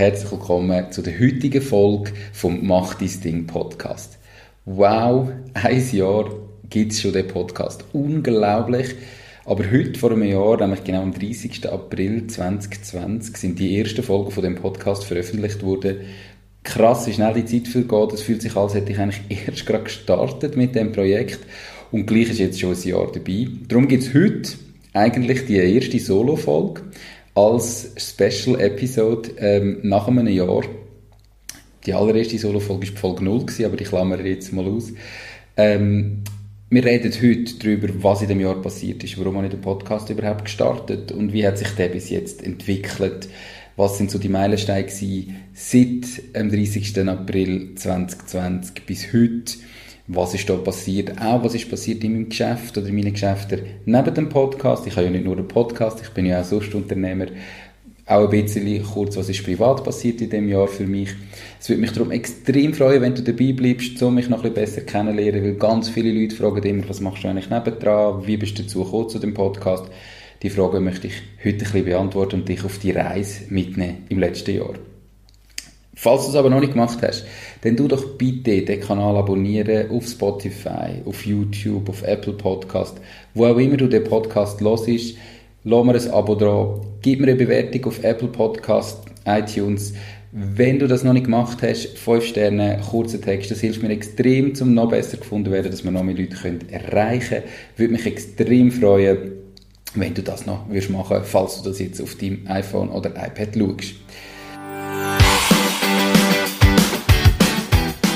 herzlich willkommen zu der heutigen Folge vom Mach dein Ding Podcast. Wow, ein Jahr gibt es schon den Podcast. Unglaublich. Aber heute, vor einem Jahr, nämlich genau am 30. April 2020, sind die ersten Folgen von dem Podcast veröffentlicht worden. Krass, wie schnell die Zeit vergeht. Es fühlt sich an, als hätte ich eigentlich erst gerade gestartet mit dem Projekt. Und gleich ist jetzt schon ein Jahr dabei. Darum gibt es heute eigentlich die erste Solo-Folge als Special Episode ähm, nach einem Jahr. Die allererste Solo-Folge war Folge 0, gewesen, aber die klammere jetzt mal aus. Ähm, wir reden heute darüber, was in dem Jahr passiert ist, warum habe ich den Podcast überhaupt gestartet und wie hat sich der bis jetzt entwickelt, was sind so die Meilensteine seit dem 30. April 2020 bis heute was ist da passiert, auch was ist passiert in meinem Geschäft oder in meinen Geschäften neben dem Podcast. Ich habe ja nicht nur einen Podcast, ich bin ja auch sonst Unternehmer. Auch ein bisschen kurz, was ist privat passiert in dem Jahr für mich. Es würde mich darum extrem freuen, wenn du dabei bleibst, um mich noch ein bisschen besser kennenzulernen, weil ganz viele Leute fragen immer, was machst du eigentlich nebendran, wie bist du dazu gekommen zu dem Podcast. Die Frage möchte ich heute ein bisschen beantworten und dich auf die Reise mitnehmen im letzten Jahr. Falls du es aber noch nicht gemacht hast, dann tu doch bitte den Kanal abonnieren auf Spotify, auf YouTube, auf Apple Podcast, wo auch immer du den Podcast hörst. Lass mir ein Abo da, gib mir eine Bewertung auf Apple Podcast, iTunes. Wenn du das noch nicht gemacht hast, 5 Sterne, kurzer Text, das hilft mir extrem, um noch besser gefunden werden, dass wir noch mehr Leute können erreichen können. Würde mich extrem freuen, wenn du das noch machen würdest falls du das jetzt auf deinem iPhone oder iPad schaust.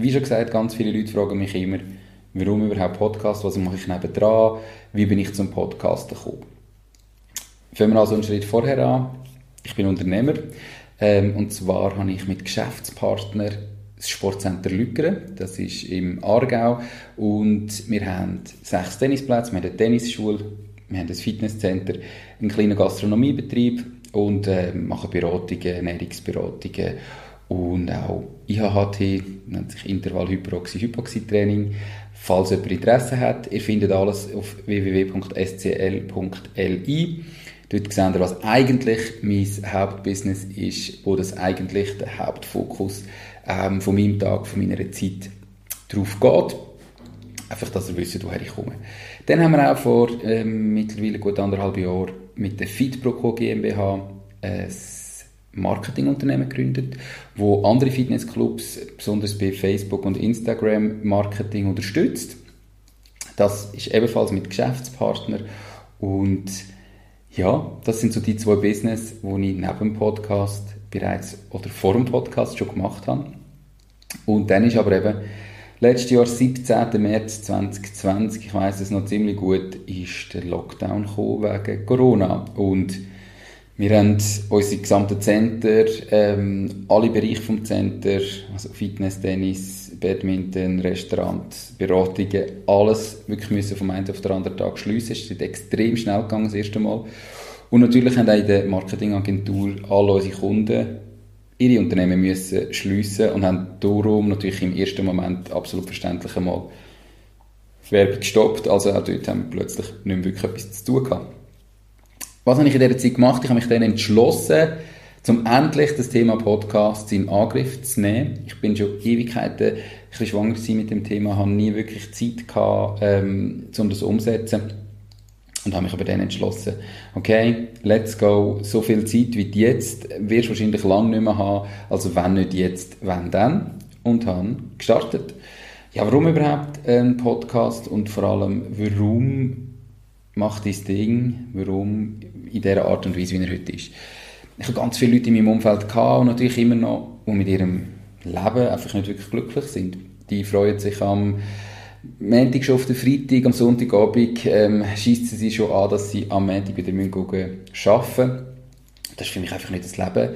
Wie schon gesagt, ganz viele Leute fragen mich immer, warum überhaupt Podcast, was mache ich nebendran, wie bin ich zum Podcast gekommen. Fangen wir also einen Schritt vorher an. Ich bin Unternehmer ähm, und zwar habe ich mit Geschäftspartner das Sportcenter Lückeren, das ist im Aargau und wir haben sechs Tennisplätze, wir haben eine Tennisschule, wir haben ein Fitnesscenter, einen kleinen Gastronomiebetrieb und äh, machen Beratungen, Ernährungsberatungen und auch IHHT, nennt sich Intervall-Hyperoxy-Hypoxie-Training. Falls jemand Interesse hat, ihr findet alles auf www.scl.li. Dort seht ihr, was eigentlich mein Hauptbusiness ist, wo das eigentlich der Hauptfokus ähm, von meinem Tag, von meiner Zeit drauf geht. Einfach, dass ihr wisst, woher ich komme. Dann haben wir auch vor ähm, mittlerweile gut anderthalb Jahren mit der Fitproco GmbH ein Marketingunternehmen gegründet, wo andere Fitnessclubs, besonders bei Facebook und Instagram, Marketing unterstützt. Das ist ebenfalls mit Geschäftspartnern und ja, das sind so die zwei Business, die ich neben dem Podcast bereits oder vor dem Podcast schon gemacht habe. Und dann ist aber eben letztes Jahr, 17. März 2020, ich weiß es noch ziemlich gut, ist der Lockdown gekommen wegen Corona und wir haben unsere gesamten Center, ähm, alle Bereiche vom Center, also Fitness, Tennis, Badminton, Restaurant, Beratungen, alles wirklich müssen vom einen auf den anderen Tag schliessen. Es ist extrem schnell gegangen das erste Mal. Und natürlich haben auch in der Marketingagentur alle unsere Kunden ihre Unternehmen müssen schliessen und haben darum natürlich im ersten Moment absolut verständlich einmal Werbung gestoppt. Also auch dort haben wir plötzlich nicht mehr wirklich etwas zu tun gehabt. Was habe ich in dieser Zeit gemacht? Ich habe mich dann entschlossen, zum endlich das Thema Podcasts in Angriff zu nehmen. Ich bin schon Ewigkeiten ein bisschen schwanger mit dem Thema, habe nie wirklich Zeit gehabt, ähm, um das umzusetzen. Und habe mich aber dann entschlossen, okay, let's go, so viel Zeit wie jetzt wirst du wahrscheinlich lange nicht mehr haben, also wenn nicht jetzt, wenn dann. Und habe gestartet. Ja, warum überhaupt ein Podcast und vor allem, warum mach dein Ding, warum in der Art und Weise, wie er heute ist. Ich habe ganz viele Leute in meinem Umfeld gehabt und natürlich immer noch, die mit ihrem Leben einfach nicht wirklich glücklich sind. Die freuen sich am Montag schon auf den Freitag, am Sonntagabend ähm, schießen sie schon an, dass sie am Montag wieder arbeiten müssen. Das ist für mich einfach nicht das Leben.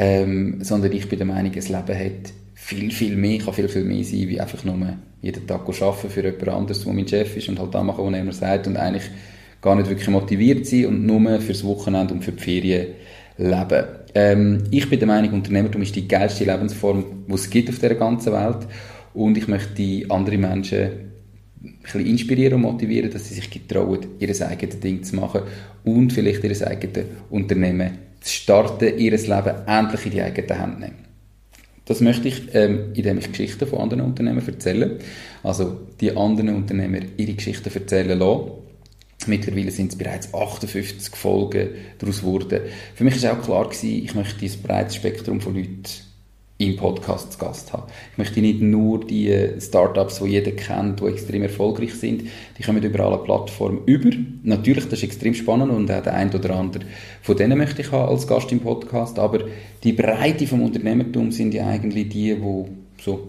ähm, sondern ich bin der Meinung, das Leben hat viel, viel mehr, kann viel, viel mehr sein, wie einfach nur jeden Tag arbeiten für jemand anderes, der mein Chef ist und halt da machen, was er immer sagt und eigentlich gar nicht wirklich motiviert sein und nur fürs Wochenende und für die Ferien leben. Ähm, ich bin der Meinung, Unternehmertum ist die geilste Lebensform, die es gibt auf der ganzen Welt und ich möchte andere Menschen ein bisschen inspirieren und motivieren, dass sie sich getrauen, ihr eigenes Ding zu machen und vielleicht ihr eigenes Unternehmen zu starten, ihr Leben endlich in die eigene Hand nehmen. Das möchte ich, ähm, indem ich Geschichten von anderen Unternehmen erzähle. Also die anderen Unternehmer ihre Geschichten erzählen lassen. Mittlerweile sind es bereits 58 Folgen daraus geworden. Für mich war auch klar gewesen, ich möchte ein breites Spektrum von Leuten im Podcast zu Gast haben. Ich möchte nicht nur die Startups, die jeder kennt, die extrem erfolgreich sind, die kommen über alle Plattformen über. Natürlich, das ist extrem spannend und auch der ein oder andere von denen möchte ich haben als Gast im Podcast, aber die Breite vom Unternehmertum sind ja eigentlich die, die so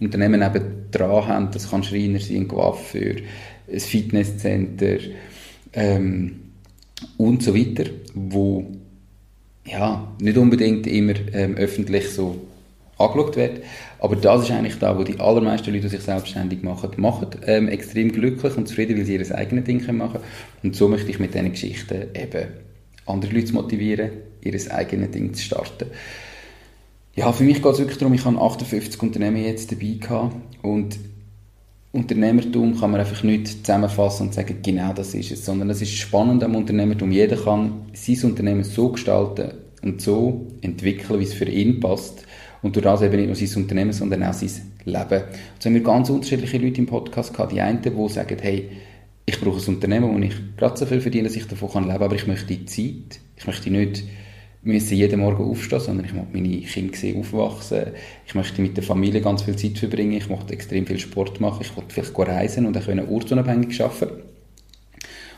Unternehmen eben dran haben. Das kann Schreiner sein, ein Coiffeur, ein Fitnesscenter ähm, und so weiter, wo ja, nicht unbedingt immer ähm, öffentlich so angeschaut wird. Aber das ist eigentlich da, wo die allermeisten Leute, die sich selbstständig machen, machen ähm, extrem glücklich und zufrieden, weil sie ihr eigenes Ding machen können. Und so möchte ich mit diesen Geschichten eben andere Leute motivieren, ihr eigenes Ding zu starten. Ja, für mich geht es wirklich darum, ich habe 58 Unternehmen jetzt dabei gehabt und Unternehmertum kann man einfach nicht zusammenfassen und sagen, genau das ist es, sondern es ist spannend am Unternehmertum. Jeder kann sein Unternehmen so gestalten und so entwickeln, wie es für ihn passt und durch das eben nicht nur sein Unternehmen, sondern auch sein Leben. Jetzt haben wir ganz unterschiedliche Leute im Podcast gehabt. Die einen, die sagen, hey, ich brauche ein Unternehmen, wo ich gerade so viel verdiene, dass ich davon leben kann, aber ich möchte die Zeit. Ich möchte nicht müssen jeden Morgen aufstehen, sondern ich möchte meine Kinder sehen aufwachsen. Ich möchte mit der Familie ganz viel Zeit verbringen. Ich möchte extrem viel Sport machen. Ich möchte vielleicht reisen und dann können ortsunabhängig arbeiten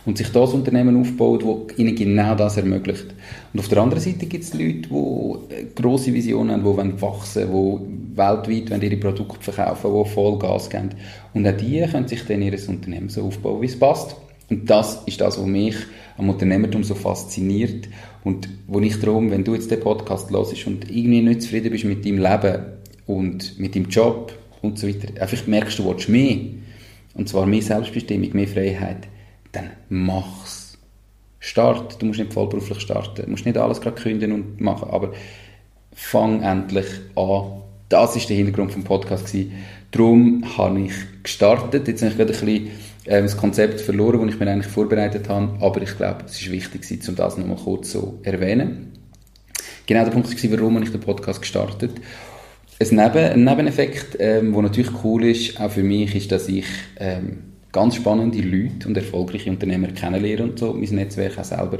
und sich das Unternehmen aufbaut, das ihnen genau das ermöglicht. Und auf der anderen Seite gibt es Leute, die grosse Visionen haben, die wollen wachsen wollen, die weltweit wollen ihre Produkte verkaufen die voll Gas geben. Und auch die können sich dann ihr Unternehmen so aufbauen, wie es passt. Und das ist das, was mich am Unternehmertum so fasziniert und wo ich darum, wenn du jetzt den Podcast hörst und irgendwie nicht zufrieden bist mit deinem Leben und mit deinem Job und so weiter, einfach merkst, du willst mehr, und zwar mehr Selbstbestimmung, mehr Freiheit, dann mach's. Start. Du musst nicht vollberuflich starten. Du musst nicht alles gerade kündigen und machen, aber fang endlich an. Das ist der Hintergrund vom Podcast gewesen. Darum habe ich gestartet. Jetzt habe ich gerade ein bisschen äh, das Konzept verloren, das ich mir eigentlich vorbereitet habe, aber ich glaube, es ist wichtig, um das nochmal kurz zu erwähnen. Genau der Punkt war, warum ich den Podcast gestartet ein, Neben, ein Nebeneffekt, ähm, der natürlich cool ist, auch für mich, ist, dass ich ähm, ganz spannende Leute und erfolgreiche Unternehmer kennenlernen und so mein Netzwerk auch selber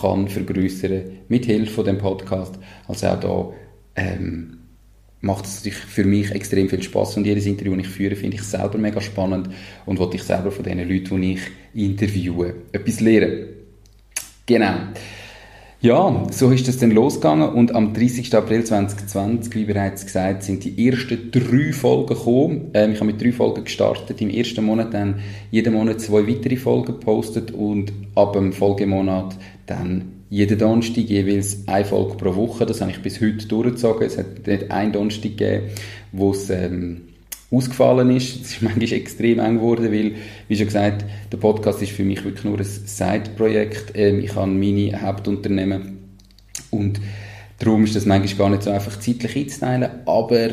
kann vergrößern mit Hilfe von dem Podcast. Also auch da ähm, macht es natürlich für mich extrem viel Spaß und jedes Interview, das ich führe, finde ich selber mega spannend und wollte ich selber von den Leuten, die ich interviewe, etwas lernen. Genau. Ja, so ist es dann losgegangen und am 30. April 2020, wie bereits gesagt, sind die ersten drei Folgen gekommen. Ähm, ich habe mit drei Folgen gestartet, im ersten Monat dann jeden Monat zwei weitere Folgen gepostet und ab dem Folgemonat dann jeden Donnerstag jeweils eine Folge pro Woche. Das habe ich bis heute durchgezogen. Es hat nicht einen Donnerstag gegeben, wo es ähm, ausgefallen ist. Es ist manchmal extrem eng geworden, weil, wie schon gesagt, der Podcast ist für mich wirklich nur ein Side-Projekt. Ähm, ich habe meine Hauptunternehmen und darum ist das manchmal gar nicht so einfach zeitlich einzuteilen, aber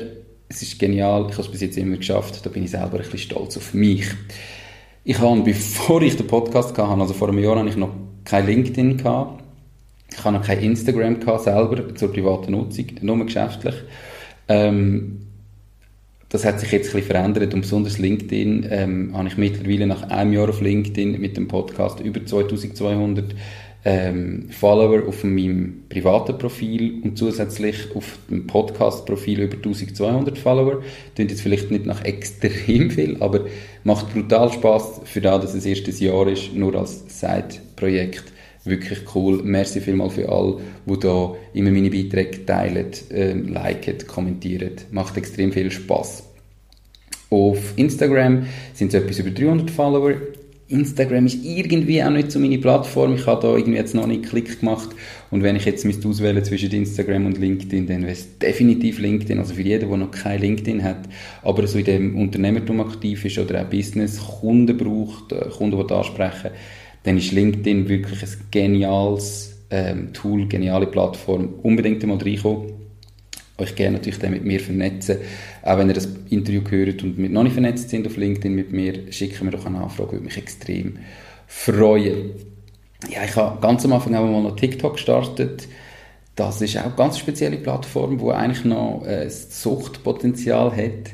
es ist genial, ich habe es bis jetzt immer geschafft, da bin ich selber ein bisschen stolz auf mich. Ich habe, bevor ich den Podcast hatte, also vor einem Jahr, habe ich noch kein LinkedIn gehabt. Ich habe noch kein Instagram gehabt, selber zur privaten Nutzung, nur geschäftlich. Ähm, das hat sich jetzt ein bisschen verändert und besonders LinkedIn ähm, habe ich mittlerweile nach einem Jahr auf LinkedIn mit dem Podcast über 2200 ähm, Follower auf meinem privaten Profil und zusätzlich auf dem Podcast-Profil über 1200 Follower. Klingt jetzt vielleicht nicht nach extrem viel, aber macht brutal Spaß für da, dass es erst ein Jahr ist, nur als Side-Projekt. Wirklich cool. Merci vielmals für alle, die da immer meine Beiträge teilen, äh, liken, kommentieren. Macht extrem viel Spaß. Auf Instagram sind es etwas über 300 Follower. Instagram ist irgendwie auch nicht so meine Plattform. Ich habe da irgendwie jetzt noch nicht Klick gemacht. Und wenn ich jetzt müsste auswählen zwischen Instagram und LinkedIn, dann wäre es definitiv LinkedIn. Also für jeden, der noch kein LinkedIn hat, aber so in dem Unternehmertum aktiv ist oder auch Business, Kunden braucht, äh, Kunden, die ansprechen, dann ist LinkedIn wirklich ein geniales ähm, Tool, geniale Plattform. Unbedingt einmal reinkommen euch gerne natürlich dann mit mir vernetzen. Auch wenn ihr das Interview gehört und mit noch nicht vernetzt sind auf LinkedIn mit mir, schicken mir doch eine Anfrage, würde mich extrem freuen. Ja, ich habe ganz am Anfang auch mal noch TikTok gestartet. Das ist auch eine ganz spezielle Plattform, die eigentlich noch äh, Suchtpotenzial hat.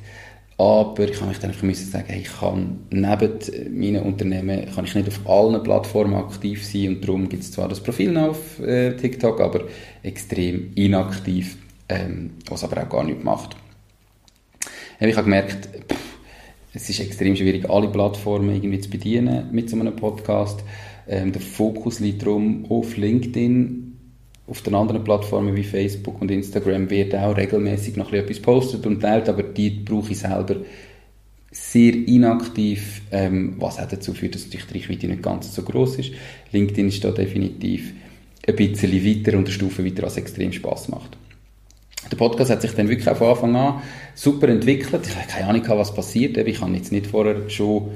Aber ich kann mich dann sagen, hey, ich kann neben meinen Unternehmen kann ich nicht auf allen Plattformen aktiv sein und darum gibt es zwar das Profil noch auf äh, TikTok, aber extrem inaktiv ähm, was aber auch gar nicht macht. Ich habe gemerkt, pff, es ist extrem schwierig, alle Plattformen irgendwie zu bedienen mit so einem Podcast. Ähm, der Fokus liegt darum auf LinkedIn. Auf den anderen Plattformen wie Facebook und Instagram wird auch regelmäßig noch etwas postet und teilt, aber die brauche ich selber sehr inaktiv, ähm, was auch dazu führt, dass die Reichweite nicht ganz so groß ist. LinkedIn ist da definitiv ein bisschen weiter und eine Stufe weiter, was extrem Spaß macht. Der Podcast hat sich dann wirklich von Anfang an super entwickelt. Ich habe keine Ahnung, was passiert. Ich habe jetzt nicht vorher schon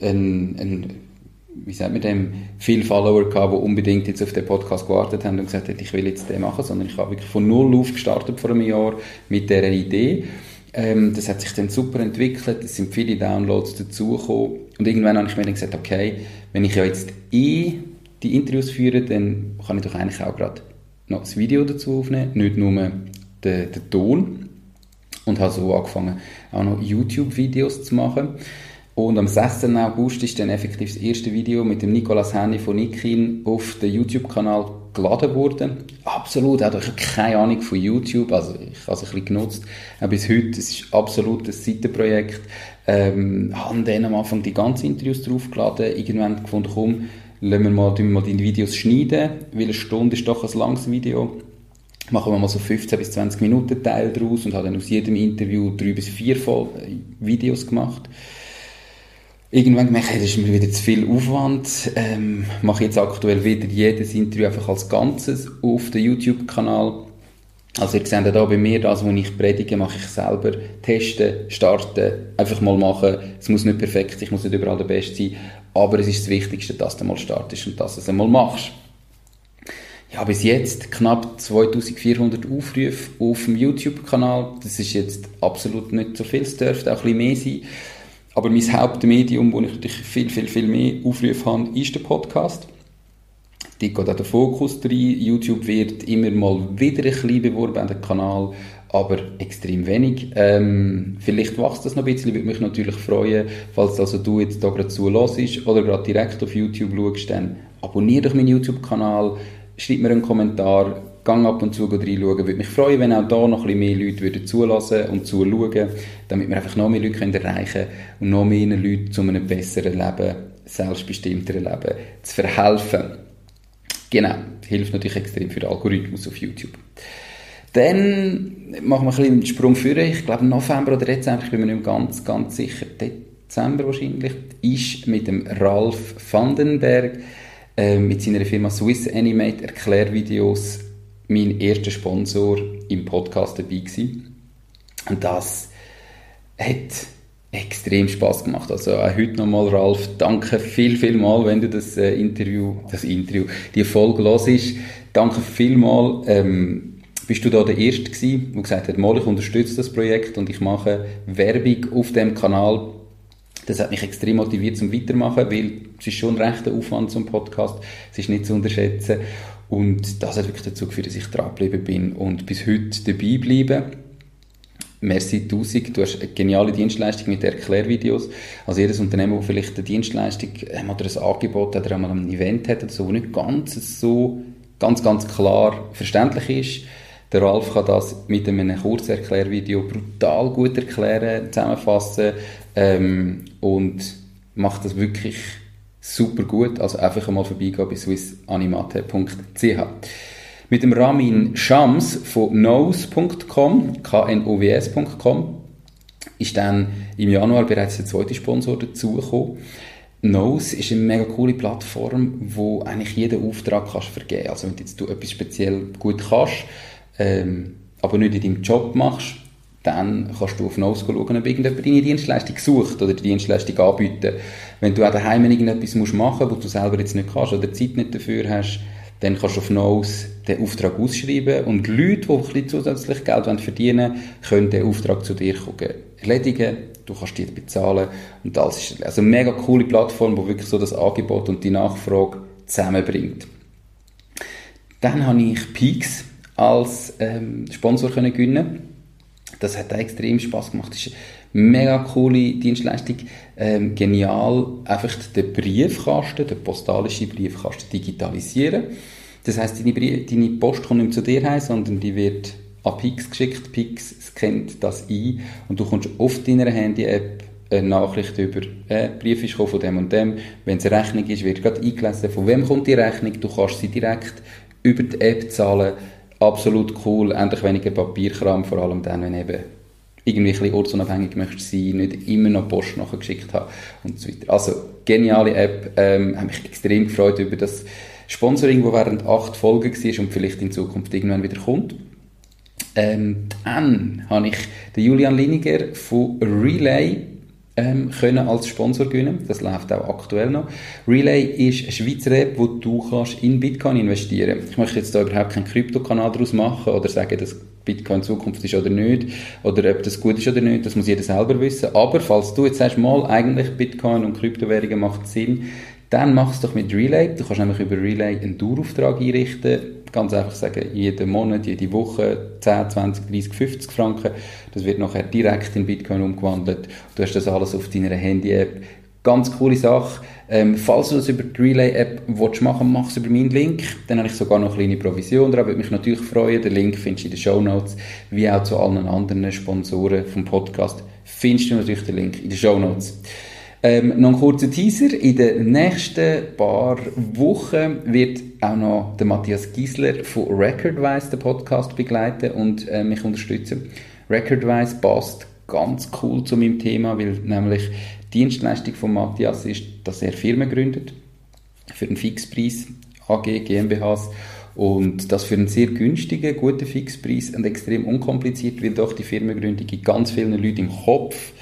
einen, einen wie sagt man dem, viele Follower gehabt, die unbedingt jetzt auf den Podcast gewartet haben und gesagt haben, ich will jetzt den machen, sondern ich habe wirklich von null auf gestartet vor einem Jahr mit dieser Idee. Ähm, das hat sich dann super entwickelt, es sind viele Downloads dazugekommen und irgendwann habe ich mir dann gesagt, okay, wenn ich ja jetzt eh die Interviews führe, dann kann ich doch eigentlich auch gerade noch das Video dazu aufnehmen, nicht nur den, den Ton und habe so angefangen, auch noch YouTube-Videos zu machen. Und am 16. August ist dann effektiv das erste Video mit dem Nicolas Henny von Nikin auf den YouTube-Kanal geladen worden. Absolut, auch ich habe keine Ahnung von YouTube, also ich habe es ein bisschen genutzt. Auch bis heute, es ist absolut ein Seitenprojekt. Ähm, habe dann am Anfang die ganzen Interviews draufgeladen, irgendwann gefunden, komm, lassen wir mal, mal die Videos schneiden, weil eine Stunde ist doch ein langes Video machen wir mal so 15 bis 20 Minuten Teil daraus und habe dann aus jedem Interview drei bis vier Videos gemacht. Irgendwann gemerkt, hey, das ist mir wieder zu viel Aufwand. Ähm, mache jetzt aktuell wieder jedes Interview einfach als Ganzes auf dem YouTube-Kanal. Also ihr seht da bei mir, das, was ich predige, mache ich selber. Testen, starten, einfach mal machen. Es muss nicht perfekt sein, ich muss nicht überall der Beste sein. Aber es ist das Wichtigste, dass du mal startest und dass du es einmal machst ja, bis jetzt knapp 2400 Aufrufe auf dem YouTube-Kanal. Das ist jetzt absolut nicht so viel, es dürfte auch ein bisschen mehr sein. Aber mein Hauptmedium, wo ich natürlich viel, viel, viel mehr Aufrufe habe, ist der Podcast. Die geht auch der Fokus rein. YouTube wird immer mal wieder ein bisschen beworben, den Kanal, aber extrem wenig. Ähm, vielleicht wächst das noch ein bisschen, würde mich natürlich freuen, falls also du jetzt da gerade zuhörst oder gerade direkt auf YouTube schaust, dann abonniere doch meinen YouTube-Kanal, schreibt mir einen Kommentar, gang ab und zu reinschauen. Würde mich freuen, wenn auch da noch ein bisschen mehr Leute würden zulassen und zuschauen, damit wir einfach noch mehr Leute erreichen können und noch mehr Leuten zu einem besseren Leben, selbstbestimmteren Leben zu verhelfen. Genau, hilft natürlich extrem für den Algorithmus auf YouTube. Dann machen wir ein bisschen einen Sprung vor. Ich glaube November oder Dezember, ich bin mir nicht ganz, ganz sicher, Dezember wahrscheinlich, ist mit dem Ralf Vandenberg äh, mit seiner Firma Swiss Animate Erklärvideos mein erster Sponsor im Podcast dabei gewesen. Und das hat extrem Spaß gemacht. Also auch heute nochmal, Ralf, danke viel, viel mal, wenn du das äh, Interview, das Interview, die Folge hörst. Danke viel mal. Ähm, bist du da der Erste gewesen, der gesagt hat, mal, ich unterstütze das Projekt und ich mache Werbung auf dem Kanal das hat mich extrem motiviert zum Weitermachen, weil es ist schon ein rechter Aufwand zum Podcast, es ist nicht zu unterschätzen und das hat wirklich dazu geführt, dass ich dran geblieben bin und bis heute dabei bleibe. Merci tausend. Du hast eine geniale Dienstleistung mit Erklärvideos. Also jedes Unternehmen, das vielleicht eine Dienstleistung ähm, oder ein Angebot oder einmal ein Event hat oder so, nicht ganz so ganz, ganz klar verständlich ist, der Ralf kann das mit einem Kurzerklärvideo brutal gut erklären, zusammenfassen ähm, und macht das wirklich super gut. Also einfach einmal vorbeigehen bei swissanimate.ch. Mit dem Ramin Shams von knows.com, knows.com, ist dann im Januar bereits der zweite Sponsor dazugekommen. Nose ist eine mega coole Plattform, wo eigentlich jeden Auftrag kannst vergeben. Also wenn du jetzt etwas speziell gut kannst, ähm, aber nicht in deinem Job machst, dann kannst du auf Nose schauen, ob irgendjemand deine Dienstleistung sucht oder die Dienstleistung anbieten. Wenn du auch daheim irgendetwas machen musst, was du selber jetzt nicht kannst oder Zeit nicht dafür hast, dann kannst du auf Nose den Auftrag ausschreiben und Leute, die ein bisschen zusätzlich Geld verdienen wollen, können den Auftrag zu dir erledigen. Du kannst die bezahlen und das ist also eine mega coole Plattform, die wirklich so das Angebot und die Nachfrage zusammenbringt. Dann habe ich Peaks als ähm, Sponsor können gewinnen. Das hat auch extrem Spaß gemacht. Das ist eine mega coole Dienstleistung. Ähm, genial, einfach den Briefkasten, den postalischen Briefkasten digitalisieren. Das heißt, deine, deine Post kommt nicht zu dir heim, sondern die wird an Pix geschickt. Pix scannt das ein und du kommst auf deiner Handy-App eine Nachricht über äh, Brief ist von dem und dem. Wenn es eine Rechnung ist, wird gerade eingelesen, von wem kommt die Rechnung. Du kannst sie direkt über die App zahlen absolut cool, endlich weniger Papierkram, vor allem dann, wenn eben irgendwie ein bisschen ortsunabhängig möchtest sein, nicht immer noch Post nachgeschickt haben und so weiter. Also, geniale App, ähm, habe mich extrem gefreut über das Sponsoring, das während acht Folgen war und vielleicht in Zukunft irgendwann wieder kommt. Ähm, dann habe ich den Julian Liniger von Relay ähm, können als Sponsor gewinnen. Das läuft auch aktuell noch. Relay ist eine Schweizer App, wo du kannst in Bitcoin investieren. Ich möchte jetzt da überhaupt keinen Kryptokanal daraus machen oder sagen, dass Bitcoin Zukunft ist oder nicht oder ob das gut ist oder nicht. Das muss jeder selber wissen. Aber falls du jetzt sagst, mal eigentlich Bitcoin und Kryptowährungen macht Sinn, dann mach es doch mit Relay. Du kannst nämlich über Relay einen Dauerauftrag einrichten. Ganz einfach sagen, jeden Monat, jede Woche 10, 20, 30, 50 Franken. Das wird nachher direkt in Bitcoin umgewandelt. Du hast das alles auf deiner Handy-App. Ganz coole Sache. Ähm, falls du das über die Relay-App machen mach es über meinen Link. Dann habe ich sogar noch eine kleine Provision dran. Würde mich natürlich freuen. Den Link findest du in den Show Notes, wie auch zu allen anderen Sponsoren vom Podcast. Findest du natürlich den Link in den Show Notes. Ähm, noch ein kurzer Teaser. In den nächsten paar Wochen wird auch noch der Matthias Giesler von Recordwise den Podcast begleiten und äh, mich unterstützen. Recordwise passt ganz cool zu meinem Thema, weil nämlich die Dienstleistung von Matthias ist, dass er Firmen gründet für einen Fixpreis, AG, GmbHs und das für einen sehr günstigen, guten Fixpreis und extrem unkompliziert, weil doch die Firmengründung ganz vielen Leuten im Kopf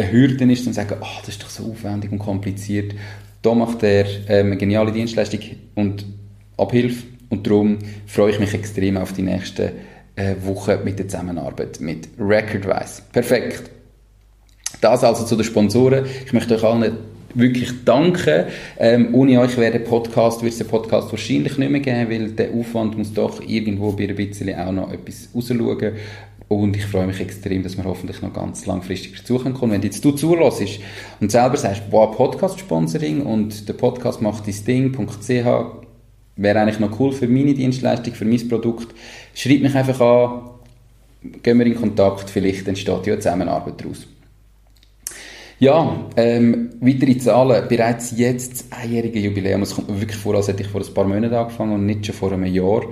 eine Hürde ist, und sagen, oh, das ist doch so aufwendig und kompliziert. Da macht er ähm, eine geniale Dienstleistung und Abhilfe und darum freue ich mich extrem auf die nächsten äh, Wochen mit der Zusammenarbeit mit Recordwise. Perfekt. Das also zu den Sponsoren. Ich möchte euch allen wirklich danken. Ähm, ohne euch wäre der Podcast, wird es den Podcast wahrscheinlich nicht mehr geben, weil der Aufwand muss doch irgendwo bei ein bisschen auch noch etwas rausschauen. Und ich freue mich extrem, dass wir hoffentlich noch ganz langfristig dazukommen können. Wenn jetzt du zulässt und selber sagst, boah, Podcast-Sponsoring und der Podcast macht dein Ding.ch, wäre eigentlich noch cool für meine Dienstleistung, für mein Produkt, schreib mich einfach an, gehen wir in Kontakt, vielleicht entsteht ja eine Zusammenarbeit daraus. Ja, ähm, weitere Zahlen. Bereits jetzt das einjährige Jubiläum. Es kommt mir wirklich vor, als hätte ich vor ein paar Monaten angefangen und nicht schon vor einem Jahr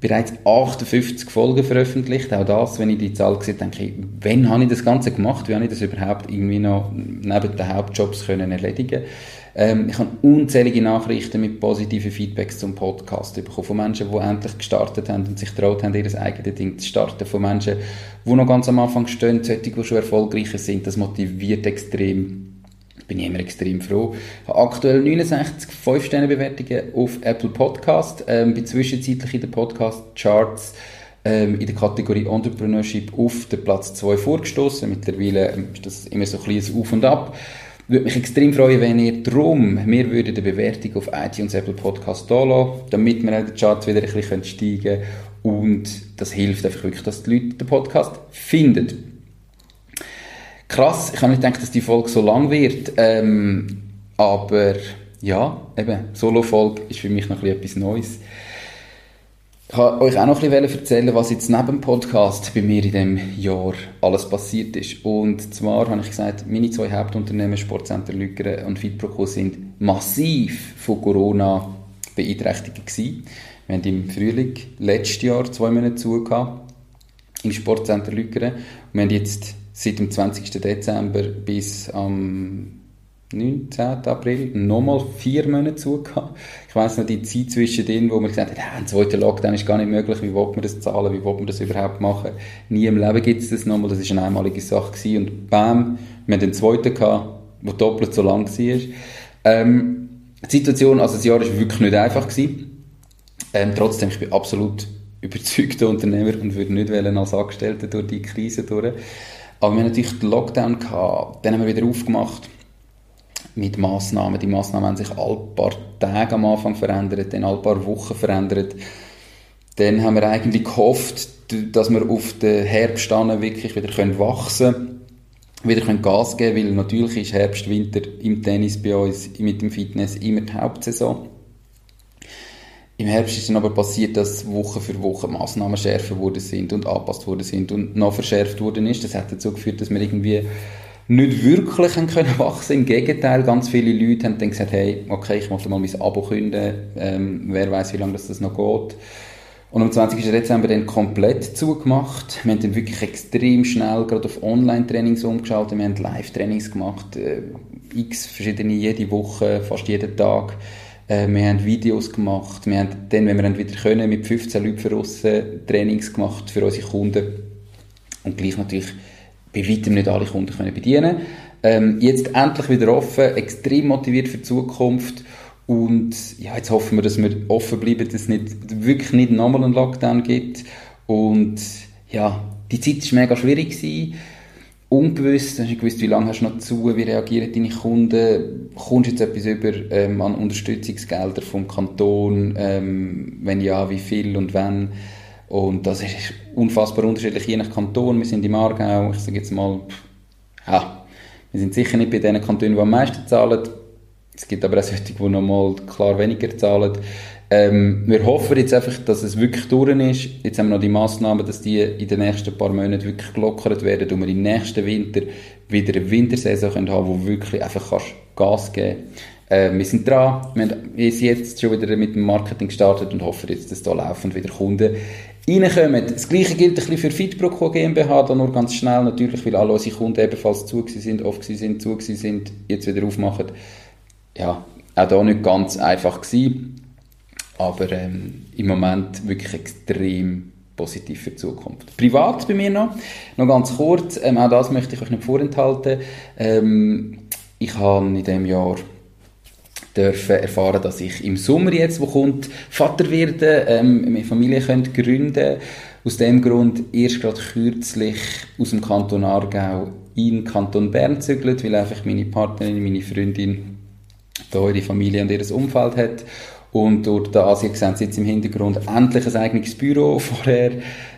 bereits 58 Folgen veröffentlicht. Auch das, wenn ich die Zahl sehe, denke ich, wann habe ich das Ganze gemacht? Wie habe ich das überhaupt irgendwie noch neben den Hauptjobs können erledigen ähm, Ich habe unzählige Nachrichten mit positiven Feedbacks zum Podcast bekommen. Von Menschen, die endlich gestartet haben und sich traut haben, ihr eigenes Ding zu starten. Von Menschen, die noch ganz am Anfang stehen, solche, die schon erfolgreicher sind. Das motiviert extrem bin ich immer extrem froh. Ich habe aktuell 69 5-Sterne-Bewertungen auf Apple Podcast, ähm, bin zwischenzeitlich in den Podcast-Charts ähm, in der Kategorie Entrepreneurship auf den Platz 2 vorgestoßen. Mittlerweile ähm, ist das immer so ein kleines Auf und Ab. Würde mich extrem freuen, wenn ihr drum mir würde eine Bewertung auf iTunes Apple Podcast da damit wir in den Charts wieder ein bisschen steigen können. Und das hilft einfach wirklich, dass die Leute den Podcast finden. Krass, ich habe nicht gedacht, dass die Folge so lang wird. Ähm, aber ja, eben, Solo-Folge ist für mich noch etwas Neues. Ich wollte euch auch noch ein bisschen erzählen, was jetzt neben dem Podcast bei mir in diesem Jahr alles passiert ist. Und zwar habe ich gesagt, meine zwei Hauptunternehmen, Sportcenter Lügeren und Fitproco, sind massiv von Corona beeinträchtigt gewesen. Wir haben im Frühling letztes Jahr zwei Monate zugehört im Sportcenter Lügeren. wir haben jetzt seit dem 20. Dezember bis am 19. April nochmal vier Monate zugehört. Ich weiss noch die Zeit zwischendrin, wo man gesagt hat, ein zweiter Lockdown ist gar nicht möglich, wie will man das zahlen, wie will man das überhaupt machen. Nie im Leben gibt es das nochmal, das ist eine einmalige Sache gewesen. und bam, wir haben den zweiten gehabt, der doppelt so lang war. Ähm, die Situation, also das Jahr war wirklich nicht einfach gewesen. Ähm, trotzdem, ich bin absolut überzeugter Unternehmer und würde nicht als Angestellter durch die Krise durch. Aber wir hatten natürlich den Lockdown, gehabt, dann haben wir wieder aufgemacht mit Massnahmen. Die Massnahmen haben sich alle paar Tage am Anfang verändert, dann alle paar Wochen verändert. Dann haben wir eigentlich gehofft, dass wir auf den Herbst wirklich wieder wachsen können, wieder können Gas geben können, weil natürlich ist Herbst, Winter im Tennis bei uns mit dem Fitness immer die Hauptsaison. Im Herbst ist dann aber passiert, dass Woche für Woche Massnahmen schärfer worden sind und angepasst worden sind und noch verschärft worden ist. Das hat dazu geführt, dass wir irgendwie nicht wirklich haben können wachsen. Im Gegenteil, ganz viele Leute haben dann gesagt, hey, okay, ich möchte mal mein Abo künden, ähm, wer weiß, wie lange das, das noch geht. Und am 20. Dezember dann komplett zugemacht. Wir haben dann wirklich extrem schnell gerade auf Online-Trainings umgeschaltet. Wir haben Live-Trainings gemacht, äh, x verschiedene jede Woche, fast jeden Tag. Äh, wir haben Videos gemacht. Wir haben dann, wenn wir wieder können, mit 15 Leuten für uns Trainings gemacht für unsere Kunden. Und gleich natürlich bei weitem nicht alle Kunden können bedienen ähm, Jetzt endlich wieder offen, extrem motiviert für die Zukunft und ja, jetzt hoffen wir, dass wir offen bleiben, dass es nicht, wirklich nicht nochmal einen Lockdown gibt und ja, die Zeit war mega schwierig gewesen ungewiss, du hast nicht gewusst, wie lange hast du noch zu, wie reagieren deine Kunden, kommst du jetzt etwas über ähm, an Unterstützungsgelder vom Kanton, ähm, wenn ja, wie viel und wann und das ist unfassbar unterschiedlich je nach Kanton. Wir sind im Aargau, ich sage jetzt mal, ja, wir sind sicher nicht bei den Kantonen, die am meisten zahlen. Es gibt aber auch solche, die nochmal klar weniger zahlen. Ähm, wir hoffen jetzt einfach, dass es wirklich durch ist. Jetzt haben wir noch die Massnahmen, dass die in den nächsten paar Monaten wirklich gelockert werden und wir im nächsten Winter wieder eine Wintersaison können haben, wo wirklich einfach kannst Gas geben äh, Wir sind dran. Wir haben jetzt schon wieder mit dem Marketing gestartet und hoffen jetzt, dass da laufend wieder Kunden reinkommen. Das gleiche gilt ein bisschen für Fitproco GmbH, da nur ganz schnell natürlich, weil alle unsere Kunden ebenfalls zu sind, oft sind, zu sind, jetzt wieder aufmachen. Ja, auch da nicht ganz einfach gewesen, aber ähm, im Moment wirklich extrem positiv für die Zukunft. Privat bei mir noch, noch ganz kurz, ähm, auch das möchte ich euch nicht vorenthalten. Ähm, ich habe in diesem Jahr dürfen erfahren, dass ich im Sommer jetzt, wo kommt, Vater werde, ähm, meine Familie könnte gründen. Aus dem Grund erst gerade kürzlich aus dem Kanton Aargau in den Kanton Bern zügelt, weil einfach meine Partnerin, meine Freundin da ihre Familie und ihr Umfeld hat. Und durch das, ihr seht jetzt im Hintergrund, endlich ein eigenes Büro. Vorher,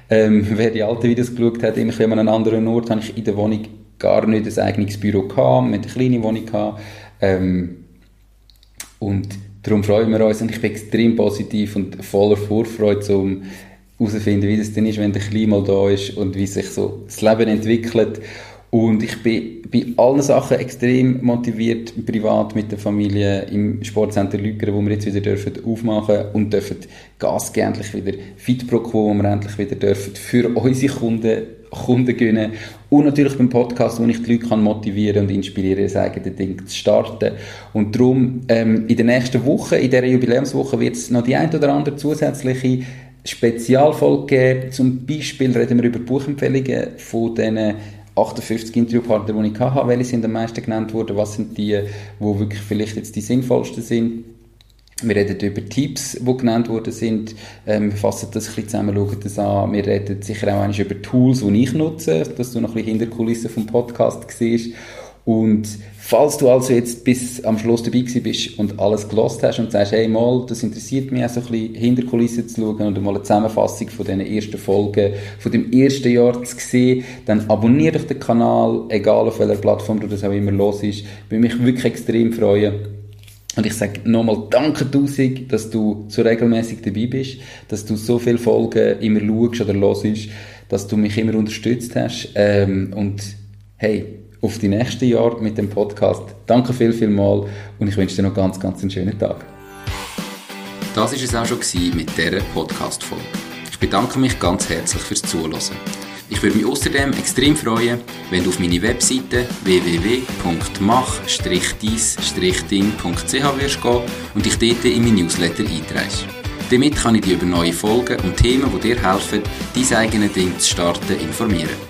ähm, wer die alten Videos geschaut hat, immer an einem anderen Ort, habe ich in der Wohnung gar nicht ein eigenes Büro gehabt, mit einer kleinen Wohnung gehabt. Ähm, und darum freuen wir uns und ich bin extrem positiv und voller Vorfreude, um herauszufinden, wie das denn ist, wenn der Kleine mal da ist und wie sich so das Leben entwickelt. Und ich bin bei allen Sachen extrem motiviert, privat mit der Familie im Sportcenter Lügeren, wo wir jetzt wieder dürfen aufmachen und dürfen Gas geben, endlich wieder Fit Pro Quo, wo wir endlich wieder dürfen für unsere Kunden Kunden gewinnen und natürlich beim Podcast, wo ich die Leute kann motivieren und inspirieren, das eigene Ding zu starten. Und darum, ähm, in der nächsten Woche, in dieser Jubiläumswoche, wird es noch die ein oder andere zusätzliche Spezialfolge geben. Zum Beispiel reden wir über Buchempfehlungen von diesen 58 Interviewpartner, die ich hatte, welche sind am meisten genannt worden, was sind die, die wirklich vielleicht jetzt die sinnvollsten sind. Wir reden über Tipps, die genannt worden sind. Ähm, wir fassen das ein bisschen zusammen, schauen das an. Wir reden sicher auch über Tools, die ich nutze, dass du noch ein bisschen hinter Kulissen vom Podcast siehst. Und falls du also jetzt bis am Schluss dabei bist und alles gelost hast und sagst, hey, mal, das interessiert mich auch so ein bisschen hinter Kulissen zu schauen und mal eine Zusammenfassung von diesen ersten Folgen, von dem ersten Jahr zu sehen, dann abonniere doch den Kanal, egal auf welcher Plattform du das auch immer los ist. Ich würde mich wirklich extrem freuen und ich sage nochmal Danke tausend, dass du so regelmäßig dabei bist, dass du so viele Folgen immer schaust oder hörst, dass du mich immer unterstützt hast. Ähm, und hey, auf die nächsten Jahre mit dem Podcast. Danke viel, viel mal und ich wünsche dir noch ganz, ganz einen schönen Tag. Das war es auch schon mit dieser Podcast-Folge. Ich bedanke mich ganz herzlich fürs Zuhören. Ich würde mich außerdem extrem freuen, wenn du auf meine Webseite www.mach-deis-ding.ch wirst gehen und dich dort in mein Newsletter einträgst. Damit kann ich dich über neue Folgen und Themen, die dir helfen, dein eigenes Ding zu starten, informieren.